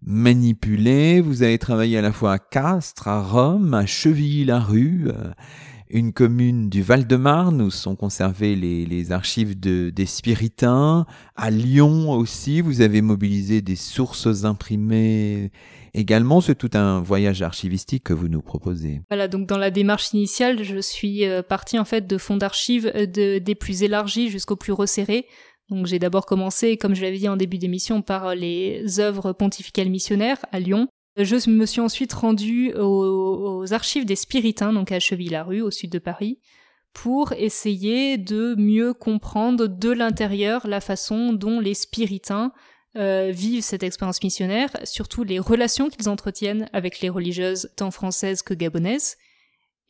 manipulé. Vous avez travaillé à la fois à Castres, à Rome, à Chevilly-la-Rue, euh, une commune du Val-de-Marne où sont conservées les, archives de, des Spiritains. À Lyon aussi, vous avez mobilisé des sources imprimées également. C'est tout un voyage archivistique que vous nous proposez. Voilà, donc dans la démarche initiale, je suis euh, partie en fait de fonds d'archives euh, de, des plus élargis jusqu'aux plus resserrés. Donc j'ai d'abord commencé, comme je l'avais dit en début d'émission, par les œuvres pontificales missionnaires à Lyon, je me suis ensuite rendue aux, archives des Spiritains, donc à Cheville-la-Rue, au sud de Paris, pour essayer de mieux comprendre de l'intérieur la façon dont les Spiritains euh, vivent cette expérience missionnaire, surtout les relations qu'ils entretiennent avec les religieuses tant françaises que gabonaises.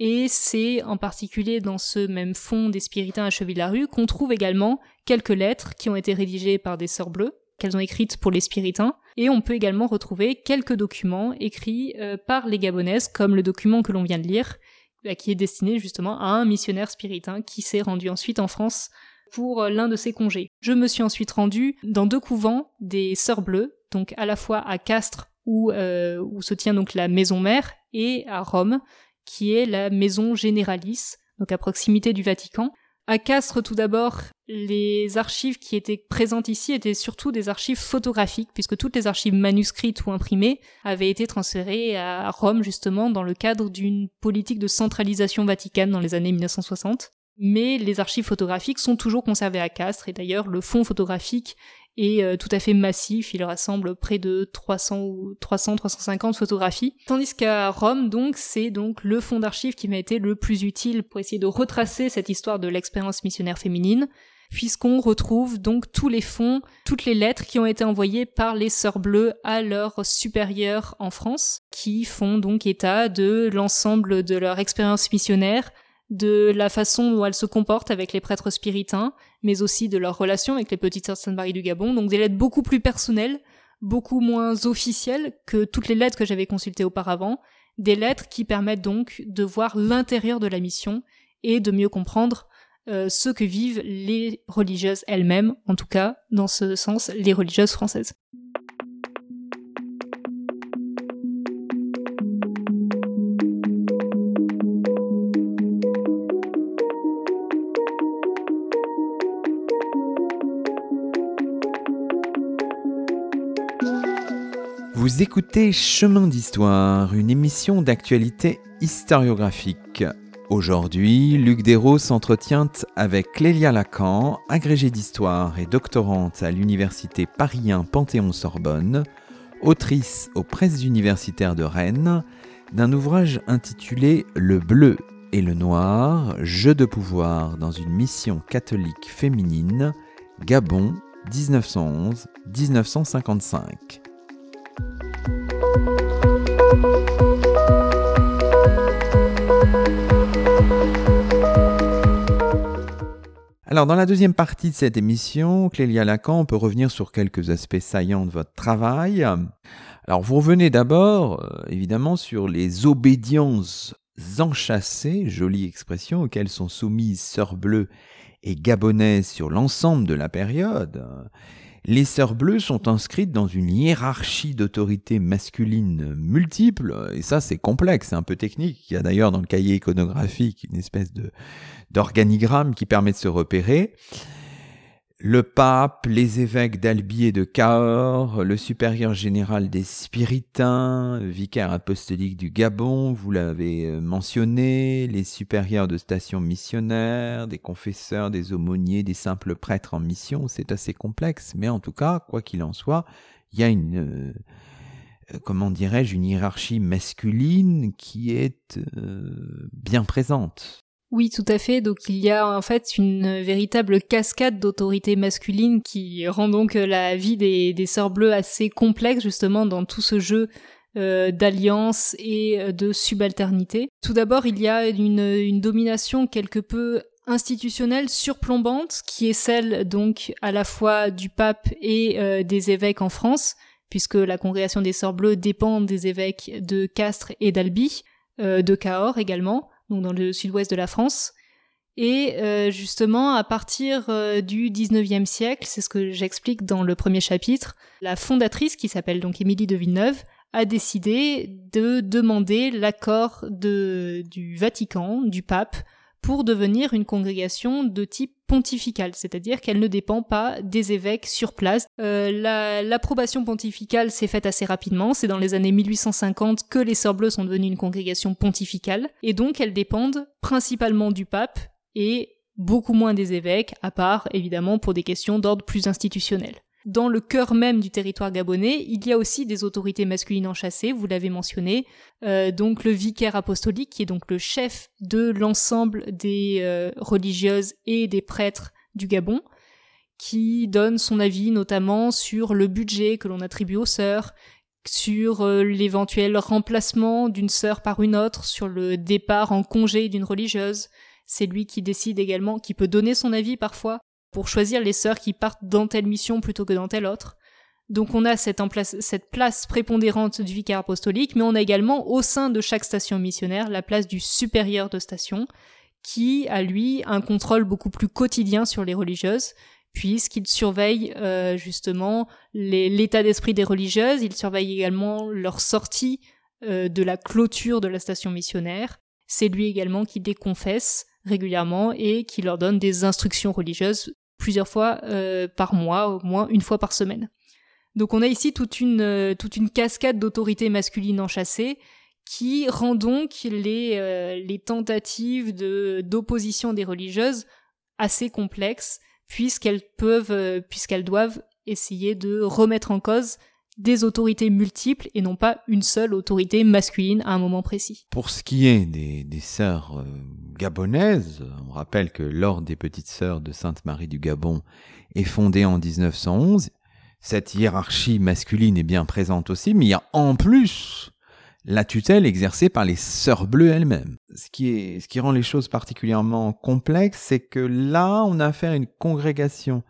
Et c'est en particulier dans ce même fond des Spiritains à Cheville-la-Rue qu'on trouve également quelques lettres qui ont été rédigées par des sœurs bleues, ont écrites pour les Spiritains, et on peut également retrouver quelques documents écrits euh, par les Gabonaises, comme le document que l'on vient de lire, bah, qui est destiné justement à un missionnaire spiritain qui s'est rendu ensuite en France pour euh, l'un de ses congés. Je me suis ensuite rendue dans deux couvents des Sœurs Bleues, donc à la fois à Castres où, euh, se tient donc la maison mère et à Rome qui est la maison généralice, donc à proximité du Vatican. À Castres, tout d'abord, les archives qui étaient présentes ici étaient surtout des archives photographiques, puisque toutes les archives manuscrites ou imprimées avaient été transférées à Rome, justement, dans le cadre d'une politique de centralisation vaticane dans les années 1960. Mais les archives photographiques sont toujours conservées à Castres, et d'ailleurs, le fonds photographique est euh, tout à fait massif, il rassemble près de 300 ou 300 350 photographies. Tandis qu'à Rome donc c'est donc le fonds d'archives qui m'a été le plus utile pour essayer de retracer cette histoire de l'expérience missionnaire féminine puisqu'on retrouve donc tous les fonds, toutes les lettres qui ont été envoyées par les sœurs bleues à leurs supérieurs en France, qui font donc état de l'ensemble de leur expérience missionnaire, de la façon dont elles se comportent avec les prêtres spiritains, mais aussi de leur relation avec les petites sœurs Sainte-Marie du Gabon, donc des lettres beaucoup plus personnelles, beaucoup moins officielles que toutes les lettres que j'avais consultées auparavant, des lettres qui permettent donc de voir l'intérieur de la mission et de mieux comprendre euh, ce que vivent les religieuses elles-mêmes, en tout cas dans ce sens les religieuses françaises. Vous écoutez Chemin d'Histoire, une émission d'actualité historiographique. Aujourd'hui, Luc Dérault s'entretient avec Clélia Lacan, agrégée d'histoire et doctorante à l'université Paris Panthéon-Sorbonne, autrice aux presses universitaires de Rennes, d'un ouvrage intitulé Le bleu et le noir, jeu de pouvoir dans une mission catholique féminine, Gabon, 1911-1955. Alors, dans la deuxième partie de cette émission, Clélia Lacan, on peut revenir sur quelques aspects saillants de votre travail. Alors, vous revenez d'abord, euh, évidemment, sur les obédiences enchâssées, jolie expression, auxquelles sont soumises Sœurs Bleues et Gabonaises sur l'ensemble de la période. Les sœurs bleues sont inscrites dans une hiérarchie d'autorité masculine multiple, et ça c'est complexe, c'est un peu technique. Il y a d'ailleurs dans le cahier iconographique une espèce d'organigramme qui permet de se repérer le pape, les évêques d'Albi et de Cahors, le supérieur général des Spiritains, vicaire apostolique du Gabon, vous l'avez euh, mentionné, les supérieurs de stations missionnaires, des confesseurs, des aumôniers, des simples prêtres en mission, c'est assez complexe, mais en tout cas, quoi qu'il en soit, il y a une, euh, comment dirais-je, une hiérarchie masculine qui est euh, bien présente. Oui, tout à fait. Donc il y a en fait une véritable cascade d'autorités masculines qui rend donc la vie des, des sœurs bleues assez complexe justement dans tout ce jeu euh, d'alliance et euh, de subalternité. Tout d'abord, il y a une, domination quelque peu institutionnelle surplombante qui est celle donc à la fois du pape et euh, des évêques en France puisque la congrégation des sœurs bleues dépend des évêques de Castres et d'Albi, de Cahors également donc dans le sud-ouest de la France. Et euh, justement, à partir euh, du 19e siècle, c'est ce que j'explique dans le premier chapitre, la fondatrice, qui s'appelle donc Émilie de Villeneuve, a décidé de demander l'accord du Vatican, du pape, pour devenir une congrégation de type pontifical, c'est-à-dire qu'elle ne dépend pas des évêques sur place. Euh, l'approbation pontificale s'est faite assez rapidement, c'est dans les années 1850 que les Sœurs sont devenues une congrégation pontificale, et donc elles dépendent principalement du pape et beaucoup moins des évêques, à part évidemment pour des questions d'ordre plus institutionnel. Dans le cœur même du territoire gabonais, il y a aussi des autorités masculines enchâssées, vous l'avez mentionné, euh, donc le vicaire apostolique, qui est donc le chef de l'ensemble des euh, religieuses et des prêtres du Gabon, qui donne son avis notamment sur le budget que l'on attribue aux sœurs, sur euh, l'éventuel remplacement d'une sœur par une autre, sur le départ en congé d'une religieuse. C'est lui qui décide également, qui peut donner son avis parfois pour choisir les sœurs qui partent dans telle mission plutôt que dans telle autre. Donc on a cette, place, prépondérante du vicaire apostolique, mais on a également au sein de chaque station missionnaire la place du supérieur de station, qui a lui un contrôle beaucoup plus quotidien sur les religieuses, puisqu'il surveille euh, justement l'état d'esprit des religieuses, il surveille également leur sortie euh, de la clôture de la station missionnaire. C'est lui également qui déconfesse régulièrement et qui leur donne des instructions religieuses plusieurs fois euh, par mois, au moins une fois par semaine. Donc on a ici toute une, euh, cascade d'autorités masculines enchâssées qui rend donc les, euh, tentatives d'opposition des religieuses assez complexes puisqu'elles peuvent, puisqu'elles doivent essayer de remettre en cause des autorités multiples et non pas une seule autorité masculine à un moment précis. Pour ce qui est des, sœurs euh, gabonaises, on rappelle que l'ordre des petites sœurs de Sainte-Marie du Gabon est fondé en 1911. Cette hiérarchie masculine est bien présente aussi, mais il y a en plus la tutelle exercée par les sœurs bleues elles-mêmes. Ce qui, ce qui rend les choses particulièrement complexes, c'est que là, on a affaire à une congrégation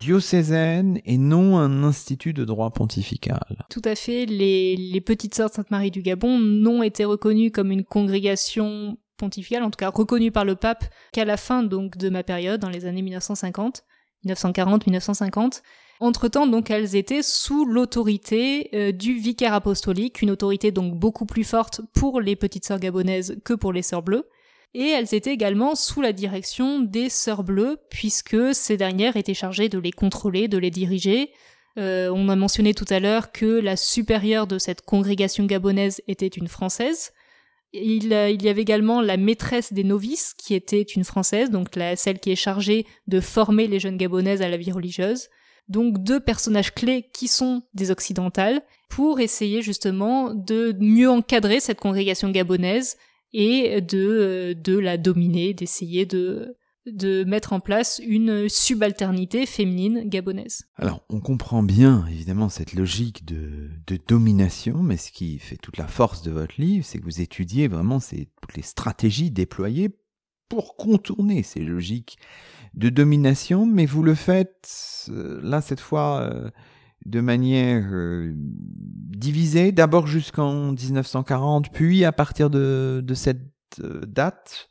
diocésaine et non un institut de droit pontifical. Tout à fait. Les, petites sœurs de Sainte-Marie du Gabon n'ont été reconnues comme une congrégation pontificale, en tout cas reconnue par le pape, qu'à la fin donc de ma période, dans les années 1950, 1940-1950. Entre-temps, donc, elles étaient sous l'autorité euh, du vicaire apostolique, une autorité donc beaucoup plus forte pour les petites sœurs gabonaises que pour les sœurs bleues et elles étaient également sous la direction des Sœurs Bleues, puisque ces dernières étaient chargées de les contrôler, de les diriger. Euh, on a mentionné tout à l'heure que la supérieure de cette congrégation gabonaise était une Française. Il, euh, y avait également la maîtresse des novices, qui était une Française, donc celle qui est chargée de former les jeunes Gabonaises à la vie religieuse. Donc deux personnages clés qui sont des occidentales, pour essayer justement de mieux encadrer cette congrégation gabonaise et de, de la dominer, d'essayer de, de mettre en place une subalternité féminine gabonaise. Alors, on comprend bien, évidemment, cette logique de, de domination, mais ce qui fait toute la force de votre livre, c'est que vous étudiez vraiment ces, toutes les stratégies déployées pour contourner ces logiques de domination, mais vous le faites euh, là cette fois euh, de manière euh, divisée, d'abord jusqu'en 1940, puis à partir de, de cette date.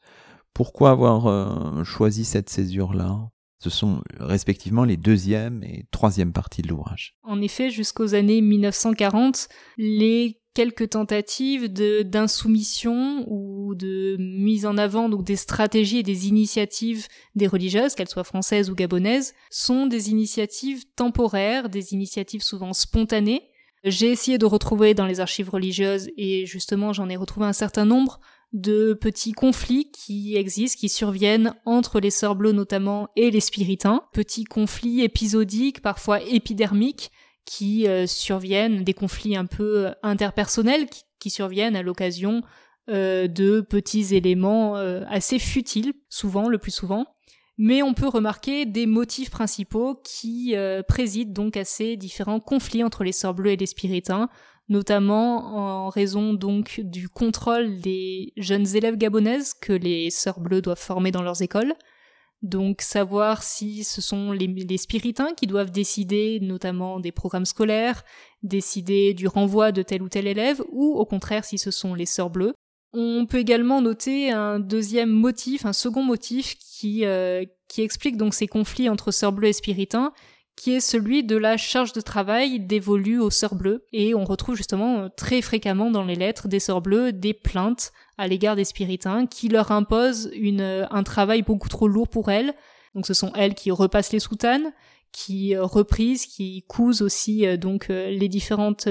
Pourquoi avoir choisi cette césure-là? Ce sont respectivement les deuxième et troisième parties de l'ouvrage. En effet, jusqu'aux années 1940, les quelques tentatives d'insoumission ou de mise en avant donc des stratégies et des initiatives des religieuses, qu'elles soient françaises ou gabonaises, sont des initiatives temporaires, des initiatives souvent spontanées. J'ai essayé de retrouver dans les archives religieuses et justement j'en ai retrouvé un certain nombre de petits conflits qui existent, qui surviennent entre les sœurs notamment et les spiritains, petits conflits épisodiques, parfois épidermiques, qui euh, surviennent, des conflits un peu euh, interpersonnels qui, surviennent à l'occasion euh, de petits éléments assez futiles, souvent, le plus souvent. Mais on peut remarquer des motifs principaux qui président donc à ces différents conflits entre les sœurs bleues et les spiritains, notamment en raison donc du contrôle des jeunes élèves gabonaises que les sœurs bleues doivent former dans leurs écoles, donc savoir si ce sont les, spiritains qui doivent décider notamment des programmes scolaires, décider du renvoi de tel ou tel élève, ou au contraire si ce sont les sœurs bleues. On peut également noter un deuxième motif, un second motif qui, euh, explique donc ces conflits entre sœurs bleues et spiritains, qui est celui de la charge de travail dévolue aux sœurs bleues. Et on retrouve justement euh, très fréquemment dans les lettres des sœurs bleues des plaintes à l'égard des spiritains qui leur imposent une, euh, un travail beaucoup trop lourd pour elles. Donc ce sont elles qui repassent les soutanes, qui euh, reprisent, qui cousent aussi donc les différentes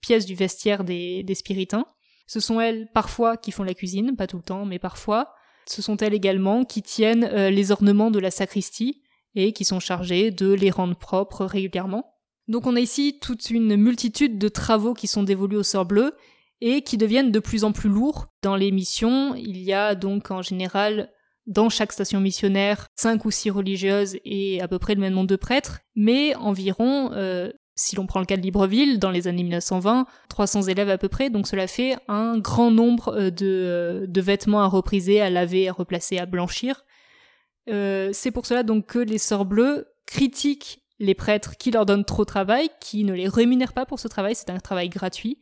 pièces du vestiaire des, des spiritains. Ce sont elles parfois qui font la cuisine, pas tout le temps, mais parfois. Ce sont elles également qui tiennent les ornements de la sacristie, et qui sont chargés de les rendre propres régulièrement. Donc on a ici toute une multitude de travaux qui sont dévolus aux sœurs bleues et qui deviennent de plus en plus lourds. Dans les missions, il y a donc en général dans chaque station missionnaire cinq ou six religieuses et à peu près le même nombre de prêtres, mais environ, euh, si l'on prend le cas de Libreville, dans les années 1920, 300 élèves à peu près, donc cela fait un grand nombre euh, de, euh, de vêtements à repriser, à laver, à replacer, à blanchir, euh, c'est pour cela donc que les sœurs bleues critiquent les prêtres qui leur donnent trop de travail, qui ne les rémunèrent pas pour ce travail, c'est un travail gratuit,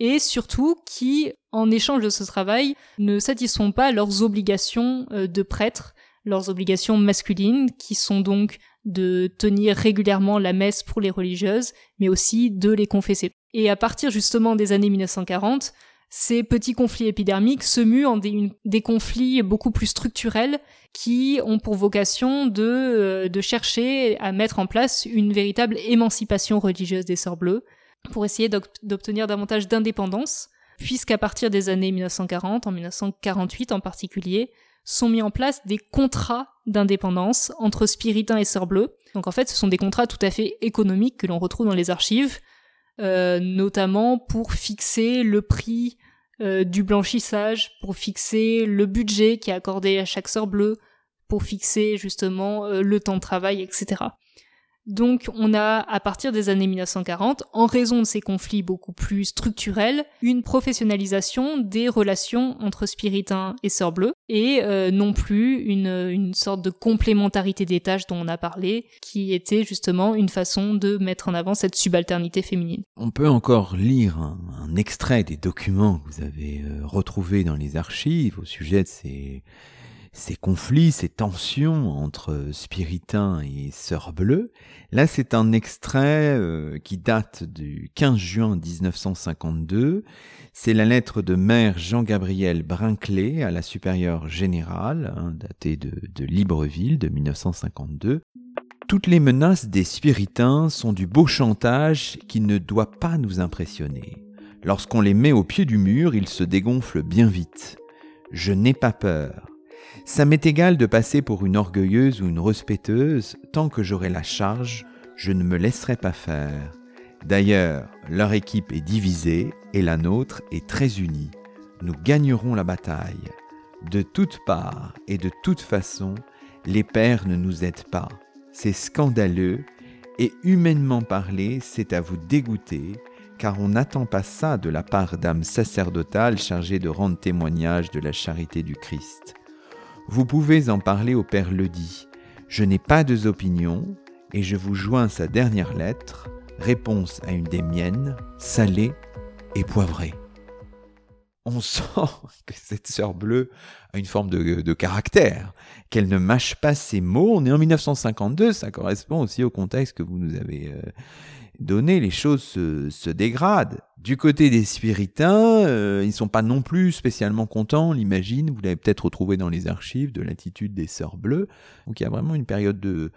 et surtout qui, en échange de ce travail, ne satisfont pas leurs obligations euh, de prêtres, leurs obligations masculines, qui sont donc de tenir régulièrement la messe pour les religieuses, mais aussi de les confesser. Et à partir justement des années 1940, ces petits conflits épidermiques se muent en des, conflits beaucoup plus structurels qui ont pour vocation de, euh, de chercher à mettre en place une véritable émancipation religieuse des Sœurs Bleues pour essayer d'obtenir davantage d'indépendance, puisqu'à partir des années 1940, en 1948 en particulier, sont mis en place des contrats d'indépendance entre spiritains et sœurs bleues. Donc en fait, ce sont des contrats tout à fait économiques que l'on retrouve dans les archives, euh, notamment pour fixer le prix euh, du blanchissage, pour fixer le budget qui est accordé à chaque sœur bleue, pour fixer justement euh, le temps de travail, etc. Donc on a, à partir des années 1940, en raison de ces conflits beaucoup plus structurels, une professionnalisation des relations entre spiritains et sœurs et euh, non plus une, une sorte de complémentarité des tâches dont on a parlé, qui était justement une façon de mettre en avant cette subalternité féminine. On peut encore lire un, extrait des documents que vous avez euh, retrouvés dans les archives au sujet de ces ces conflits, ces tensions entre spiritains et sœurs bleues. Là, c'est un extrait euh, qui date du 15 juin 1952. C'est la lettre de maire Jean-Gabriel Brinkley à la supérieure générale, hein, datée de, de Libreville de 1952. Toutes les menaces des spiritains sont du beau chantage qui ne doit pas nous impressionner. Lorsqu'on les met au pied du mur, ils se dégonflent bien vite. Je n'ai pas peur. Ça m'est égal de passer pour une orgueilleuse ou une respecteuse, tant que j'aurai la charge, je ne me laisserai pas faire. D'ailleurs, leur équipe est divisée et la nôtre est très unie. Nous gagnerons la bataille. De toutes parts et de toute façon, les pères ne nous aident pas. C'est scandaleux et humainement parlé, c'est à vous dégoûter, car on n'attend pas ça de la part d'âmes sacerdotales chargées de rendre témoignage de la charité du Christ. Vous pouvez en parler au Père Ledi. Je n'ai pas deux opinions et je vous joins sa dernière lettre, réponse à une des miennes, salée et poivrée. On [LAUGHS] sent que cette sœur bleue a une forme de, caractère, qu'elle ne mâche pas ses mots. On est en 1952, ça correspond aussi au contexte que vous nous avez euh, donné. Les choses se, dégradent. Du côté des spiritains, euh, ils ne sont pas non plus spécialement contents, on l'imagine. Vous l'avez peut-être retrouvé dans les archives de l'attitude des sœurs bleues. Donc il y a vraiment une période de,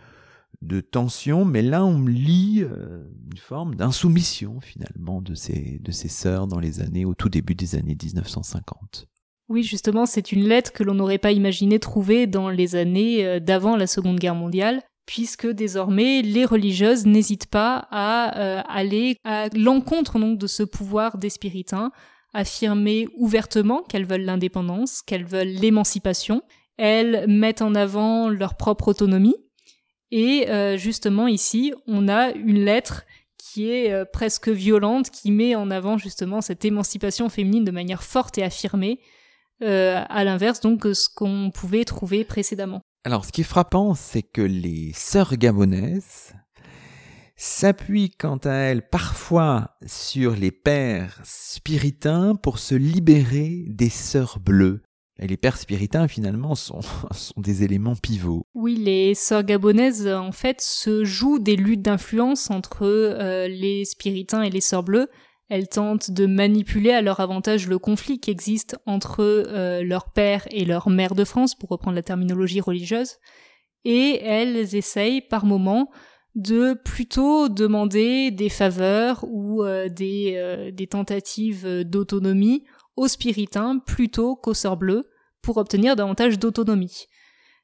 de tension, mais là on lit euh, une forme d'insoumission finalement de ces, de ces sœurs dans les années, au tout début des années 1950. Oui, justement, c'est une lettre que l'on n'aurait pas imaginé trouver dans les années euh, d'avant la Seconde Guerre mondiale, puisque désormais les religieuses n'hésitent pas à euh, aller à l'encontre donc de ce pouvoir des spiritains, affirmer ouvertement qu'elles veulent l'indépendance, qu'elles veulent l'émancipation. Elles mettent en avant leur propre autonomie, et euh, justement ici, on a une lettre qui est euh, presque violente, qui met en avant justement cette émancipation féminine de manière forte et affirmée, euh, à l'inverse donc de ce qu'on pouvait trouver précédemment. Alors ce qui est frappant, c'est que les sœurs gabonaises s'appuient quant à elles parfois sur les pères spiritains pour se libérer des sœurs bleues. Et les pères spiritains, finalement, sont, [LAUGHS] sont des éléments pivots. Oui, les sœurs gabonaises, en fait, se jouent des luttes d'influence entre euh, les spiritains et les sœurs bleues. Elles tentent de manipuler à leur avantage le conflit qui existe entre euh, leur père et leur mère de France, pour reprendre la terminologie religieuse. Et elles essayent, par moments, de plutôt demander des faveurs ou euh, des, des tentatives d'autonomie aux spiritains plutôt qu'aux sœurs bleues pour obtenir davantage d'autonomie.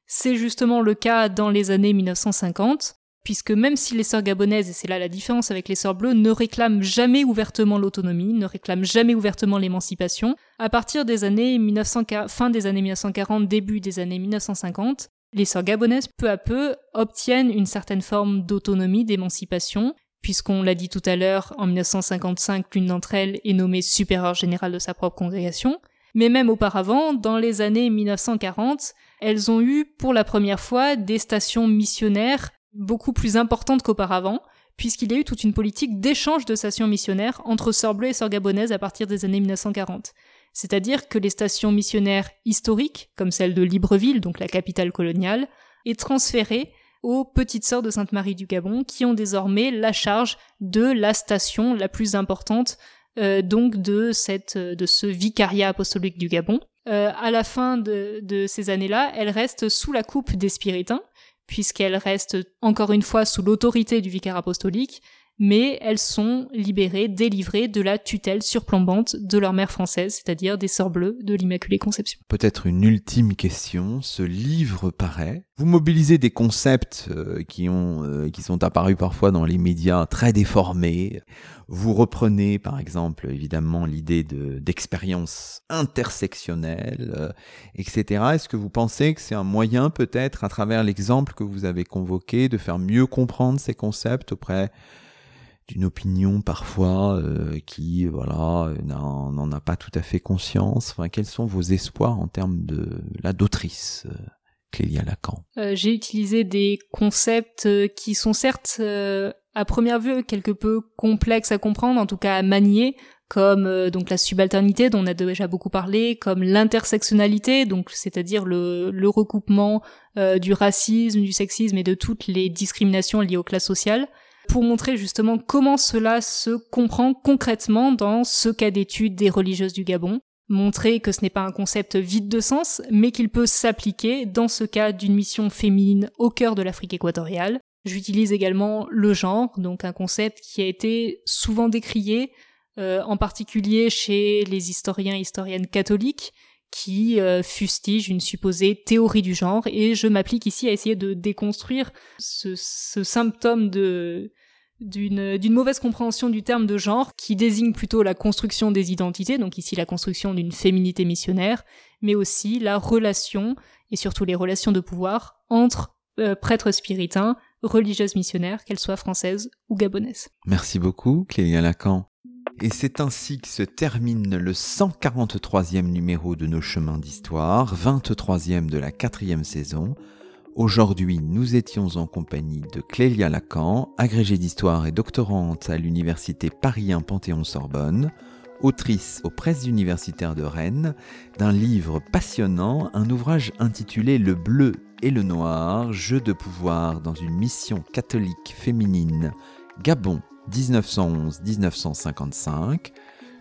C'est justement le cas dans les années 1950, puisque même si les sœurs gabonaises, et c'est là la différence avec les sœurs bleues, ne réclament jamais ouvertement l'autonomie, ne réclament jamais ouvertement l'émancipation, à partir des années 1940, fin des années 1940, début des années 1950, les sœurs gabonaises peu à peu obtiennent une certaine forme d'autonomie, d'émancipation, puisqu'on l'a dit tout à l'heure, en 1955, l'une d'entre elles est nommée supérieure générale de sa propre congrégation. Mais même auparavant, dans les années 1940, elles ont eu pour la première fois des stations missionnaires beaucoup plus importantes qu'auparavant, puisqu'il y a eu toute une politique d'échange de stations missionnaires entre Sœurs et Sœurs Gabonaises à partir des années 1940. C'est-à-dire que les stations missionnaires historiques, comme celle de Libreville, donc la capitale coloniale, est transférée aux petites sœurs de Sainte-Marie du Gabon qui ont désormais la charge de la station la plus importante euh, donc de cette de ce vicariat apostolique du Gabon. Euh, à la fin de, de ces années-là, elle reste sous la coupe des spiritains puisqu'elle reste encore une fois sous l'autorité du vicaire apostolique, mais elles sont libérées, délivrées de la tutelle surplombante de leur mère française, c'est-à-dire des Sœurs Bleues de l'Immaculée Conception. Peut-être une ultime question, ce livre paraît. Vous mobilisez des concepts euh, qui, ont, euh, qui sont apparus parfois dans les médias très déformés. Vous reprenez par exemple évidemment l'idée d'expérience intersectionnelle, euh, etc. Est-ce que vous pensez que c'est un moyen peut-être à travers l'exemple que vous avez convoqué de faire mieux comprendre ces concepts auprès d'une opinion parfois euh, qui voilà n'en a pas tout à fait conscience. Enfin, quels sont vos espoirs en termes de la d'autrice euh, Clélia Lacan? Euh, J'ai utilisé des concepts qui sont certes à première vue quelque peu complexes à comprendre, en tout cas à manier, comme donc la subalternité dont on a déjà beaucoup parlé, comme l'intersectionnalité, donc c'est-à-dire le, le recoupement du racisme, du sexisme et de toutes les discriminations liées aux classes sociales pour montrer justement comment cela se comprend concrètement dans ce cas d'étude des religieuses du Gabon, montrer que ce n'est pas un concept vide de sens, mais qu'il peut s'appliquer dans ce cas d'une mission féminine au cœur de l'Afrique équatoriale. J'utilise également le genre, donc un concept qui a été souvent décrié, euh, en particulier chez les historiens et historiennes catholiques, qui euh, fustige une supposée théorie du genre et je m'applique ici à essayer de déconstruire ce, ce symptôme de d'une mauvaise compréhension du terme de genre qui désigne plutôt la construction des identités donc ici la construction d'une féminité missionnaire mais aussi la relation et surtout les relations de pouvoir entre euh, prêtres spiritains religieuses missionnaires qu'elles soient françaises ou gabonaises. Merci beaucoup Clélia Lacan. Et c'est ainsi que se termine le 143e numéro de nos chemins d'histoire, 23e de la quatrième saison. Aujourd'hui, nous étions en compagnie de Clélia Lacan, agrégée d'histoire et doctorante à l'université Paris 1 Panthéon-Sorbonne, autrice aux presses universitaires de Rennes, d'un livre passionnant, un ouvrage intitulé Le bleu et le noir, jeu de pouvoir dans une mission catholique féminine, Gabon 1911-1955.